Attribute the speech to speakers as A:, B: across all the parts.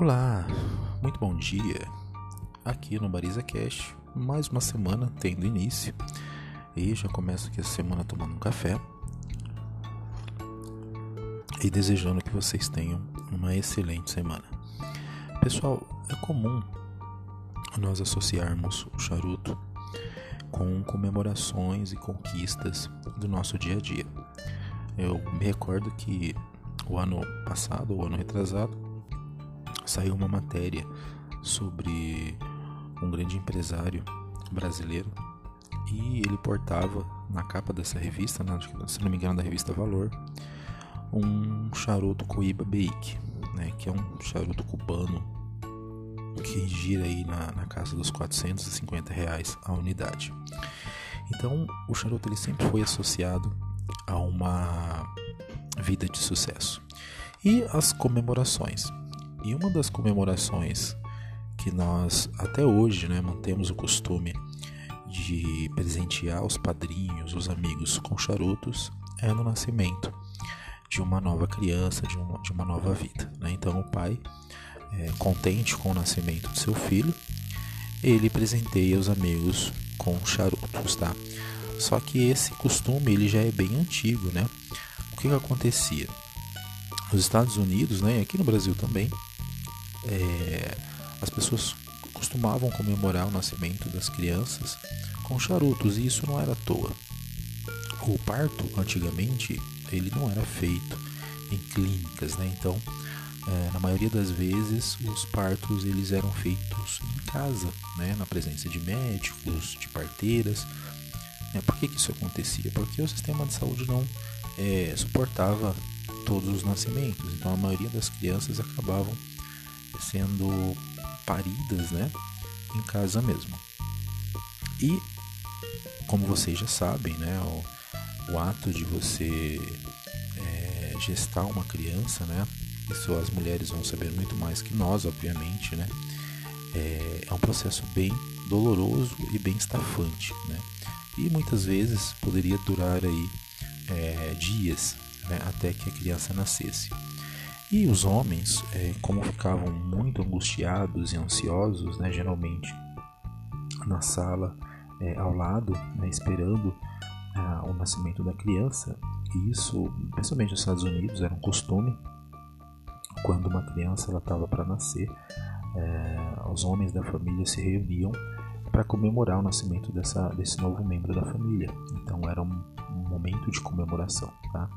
A: Olá, muito bom dia. Aqui no Bariza Cash, mais uma semana tendo início. E já começo aqui a semana tomando um café. E desejando que vocês tenham uma excelente semana. Pessoal, é comum nós associarmos o charuto com comemorações e conquistas do nosso dia a dia. Eu me recordo que o ano passado, o ano retrasado, saiu uma matéria sobre um grande empresário brasileiro e ele portava na capa dessa revista, né, se não me engano da revista Valor, um charuto Coiba Bake, né, que é um charuto cubano que gira aí na, na casa dos 450 reais a unidade. Então o charuto ele sempre foi associado a uma vida de sucesso. E as comemorações. E uma das comemorações que nós até hoje né, mantemos o costume de presentear os padrinhos, os amigos com charutos é no nascimento de uma nova criança, de uma, de uma nova vida. Né? Então o pai, é, contente com o nascimento de seu filho, ele presenteia os amigos com charutos, tá? Só que esse costume ele já é bem antigo, né? O que, que acontecia? Nos Estados Unidos, né, aqui no Brasil também, é, as pessoas costumavam comemorar o nascimento das crianças com charutos e isso não era à toa. O parto, antigamente, ele não era feito em clínicas, né? Então, é, na maioria das vezes, os partos eles eram feitos em casa, né? Na presença de médicos, de parteiras. Né? Por que, que isso acontecia? Porque o sistema de saúde não é, suportava todos os nascimentos. Então, a maioria das crianças acabavam sendo paridas, né, em casa mesmo. E como vocês já sabem, né, o, o ato de você é, gestar uma criança, né, isso as mulheres vão saber muito mais que nós, obviamente, né, é, é um processo bem doloroso e bem estafante, né, e muitas vezes poderia durar aí é, dias né, até que a criança nascesse. E os homens, é, como ficavam muito angustiados e ansiosos, né, geralmente na sala é, ao lado, né, esperando ah, o nascimento da criança, e isso, principalmente nos Estados Unidos, era um costume. Quando uma criança estava para nascer, é, os homens da família se reuniam para comemorar o nascimento dessa, desse novo membro da família. Então era um, um momento de comemoração. Tá?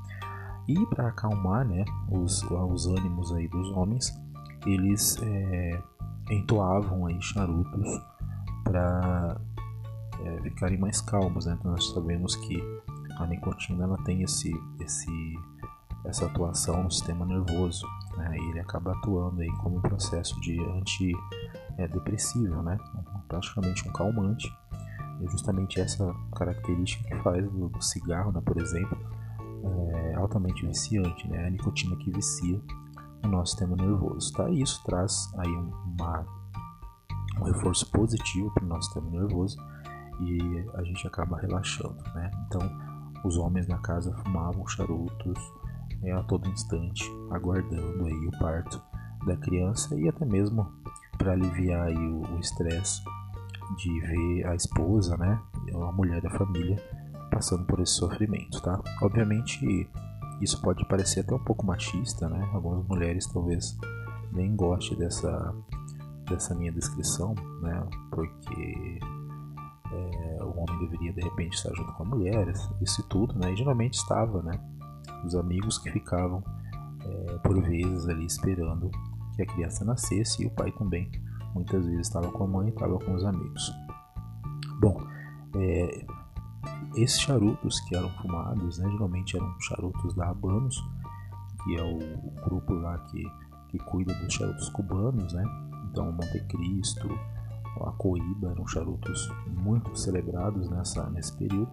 A: E para acalmar né, os, os ânimos aí dos homens, eles é, entoavam aí charutos para é, ficarem mais calmos. Né? Então nós sabemos que a nicotina ela tem esse, esse, essa atuação no sistema nervoso. Né? E ele acaba atuando aí como um processo de antidepressivo, né? praticamente um calmante. E justamente essa característica que faz do, do cigarro, né, por exemplo, é, altamente viciante, né? A nicotina que vicia o nosso sistema nervoso, tá? E isso traz aí uma, um reforço positivo para o nosso sistema nervoso e a gente acaba relaxando, né? Então, os homens na casa fumavam charutos é, a todo instante, aguardando aí o parto da criança e até mesmo para aliviar aí o estresse de ver a esposa, né, a mulher da família passando por esse sofrimento, tá? Obviamente isso pode parecer até um pouco machista, né? Algumas mulheres talvez nem gostem dessa dessa minha descrição, né? Porque é, o homem deveria de repente estar junto com a mulher, isso e tudo, né? E geralmente estava, né? Os amigos que ficavam é, por vezes ali esperando que a criança nascesse e o pai também muitas vezes estava com a mãe, estava com os amigos. Bom, é, esses charutos que eram fumados, né, geralmente eram charutos da Habanos, que é o, grupo lá que, que cuida dos charutos cubanos, né? Então, Monte Cristo, a Coíba eram charutos muito celebrados nessa, nesse período.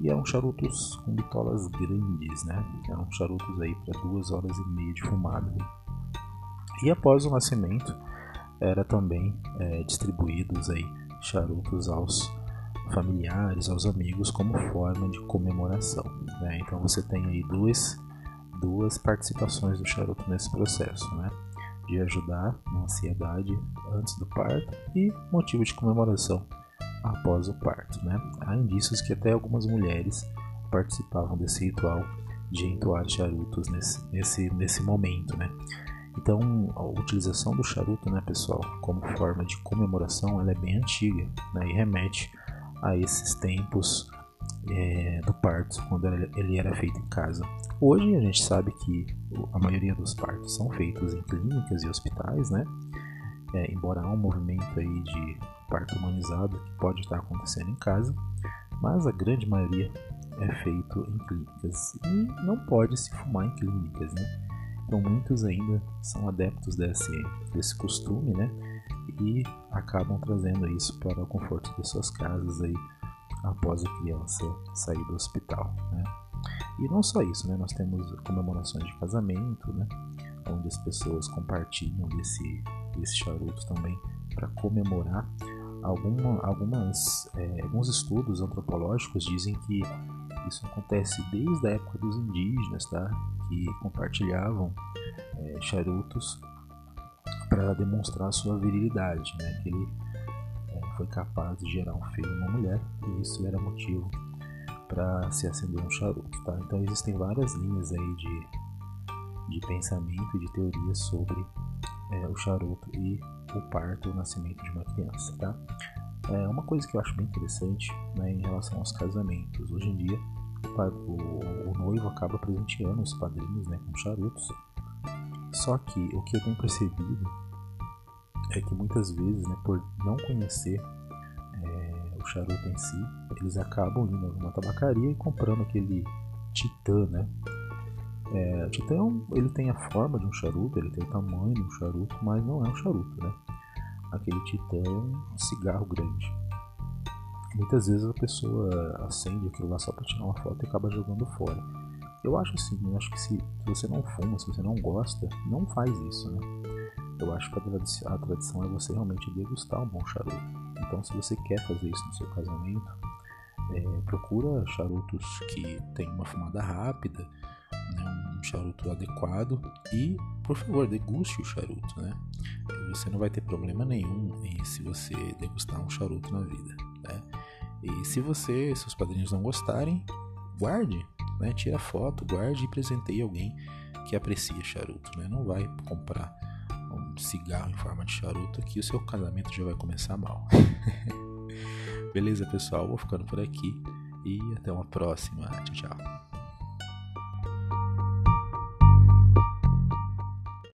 A: E eram charutos com bitolas grandes, né? Eram charutos aí para duas horas e meia de fumada. E após o nascimento, era também é, distribuídos aí charutos aos familiares, aos amigos, como forma de comemoração. Né? Então você tem aí duas, duas participações do charuto nesse processo. Né? de ajudar na ansiedade antes do parto e motivo de comemoração após o parto. Né? Há indícios que até algumas mulheres participavam desse ritual de entoar charutos nesse, nesse, nesse momento. Né? Então, a utilização do charuto, né, pessoal, como forma de comemoração, ela é bem antiga né, e remete a esses tempos é, do parto, quando ele era feito em casa. Hoje a gente sabe que a maioria dos partos são feitos em clínicas e hospitais, né? É, embora há um movimento aí de parto humanizado que pode estar acontecendo em casa, mas a grande maioria é feito em clínicas e não pode se fumar em clínicas, né? Então muitos ainda são adeptos desse, desse costume, né? E acabam trazendo isso para o conforto de suas casas aí após a criança sair do hospital, né? E não só isso, né? Nós temos comemorações de casamento, né? Onde as pessoas compartilham desse, desse charuto também para comemorar. Alguma, algumas, é, alguns estudos antropológicos dizem que isso acontece desde a época dos indígenas, tá? Que compartilhavam é, charutos para demonstrar sua virilidade, né? Que ele é, foi capaz de gerar um filho e uma mulher e isso era motivo para se acender um charuto, tá? Então existem várias linhas aí de, de pensamento e de teoria sobre é, o charuto e o parto, o nascimento de uma criança, tá? É uma coisa que eu acho bem interessante né, em relação aos casamentos. Hoje em dia, o, o, o noivo acaba presenteando os padrinhos né, com charutos. Só que o que eu tenho percebido é que muitas vezes, né, por não conhecer o charuto em si, eles acabam indo numa tabacaria e comprando aquele titã, né? É, o titã ele tem a forma de um charuto, ele tem o tamanho de um charuto, mas não é um charuto, né? Aquele titã é um cigarro grande. Muitas vezes a pessoa acende aquilo lá só para tirar uma foto e acaba jogando fora. Eu acho assim, eu acho que se, se você não fuma, se você não gosta, não faz isso, né? Eu acho que a tradição, é você realmente degustar um bom charuto. Então, se você quer fazer isso no seu casamento, é, procura charutos que tem uma fumada rápida, né, um charuto adequado e, por favor, deguste o charuto, né? Você não vai ter problema nenhum em se você degustar um charuto na vida, né? E se você, seus padrinhos não gostarem, guarde, né? Tira foto, guarde e presenteie alguém que aprecia charuto, né? Não vai comprar cigarro em forma de charuto que o seu casamento já vai começar mal. Beleza, pessoal? Vou ficando por aqui e até uma próxima. Tchau, tchau.